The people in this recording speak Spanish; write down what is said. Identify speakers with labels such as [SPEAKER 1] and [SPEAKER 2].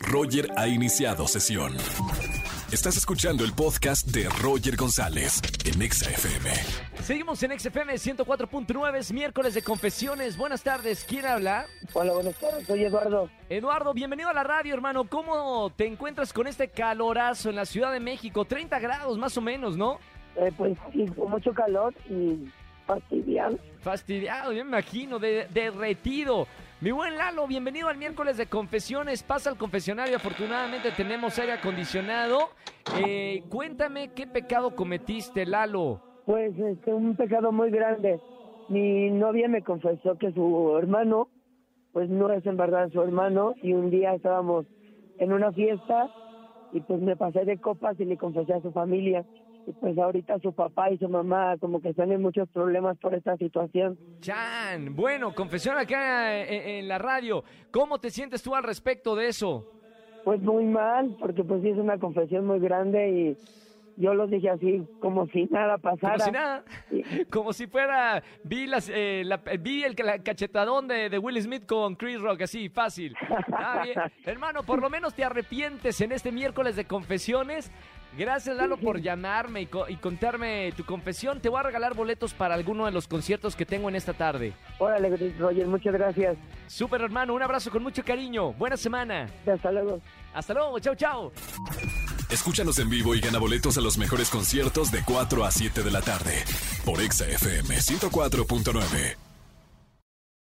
[SPEAKER 1] Roger ha iniciado sesión. Estás escuchando el podcast de Roger González en Exa FM.
[SPEAKER 2] Seguimos en XFM 104.9, es miércoles de confesiones. Buenas tardes, ¿quién habla?
[SPEAKER 3] Hola, buenas tardes, soy Eduardo.
[SPEAKER 2] Eduardo, bienvenido a la radio, hermano. ¿Cómo te encuentras con este calorazo en la Ciudad de México? 30 grados más o menos, ¿no?
[SPEAKER 3] Eh, pues sí, con mucho calor y fastidiado.
[SPEAKER 2] Fastidiado, yo me imagino, de- derretido. Mi buen Lalo, bienvenido al miércoles de confesiones. Pasa al confesionario, afortunadamente tenemos aire acondicionado. Eh, cuéntame qué pecado cometiste, Lalo.
[SPEAKER 3] Pues este, un pecado muy grande. Mi novia me confesó que su hermano, pues no es en verdad su hermano, y un día estábamos en una fiesta y pues me pasé de copas y le confesé a su familia. Y pues ahorita su papá y su mamá como que están en muchos problemas por esta situación.
[SPEAKER 2] Chan, bueno, confesión acá en, en la radio. ¿Cómo te sientes tú al respecto de eso?
[SPEAKER 3] Pues muy mal, porque pues sí es una confesión muy grande y yo lo dije así como si nada pasara.
[SPEAKER 2] Como si nada, como si fuera, vi, las, eh, la- vi el, la cachetadón de, de Will Smith con Chris Rock, así, fácil. Bien. Hermano, por lo menos te arrepientes en este miércoles de confesiones. Gracias, Lalo, por llamarme y, co- y contarme tu confesión. Te voy a regalar boletos para alguno de los conciertos que tengo en esta tarde.
[SPEAKER 3] Órale, Roger, muchas gracias.
[SPEAKER 2] Súper, hermano, un abrazo con mucho cariño. Buena semana.
[SPEAKER 3] Hasta luego.
[SPEAKER 2] Hasta luego, chao, chao.
[SPEAKER 1] Escúchanos en vivo y gana boletos a los mejores conciertos de 4 a 7 de la tarde por Exa FM 104.9.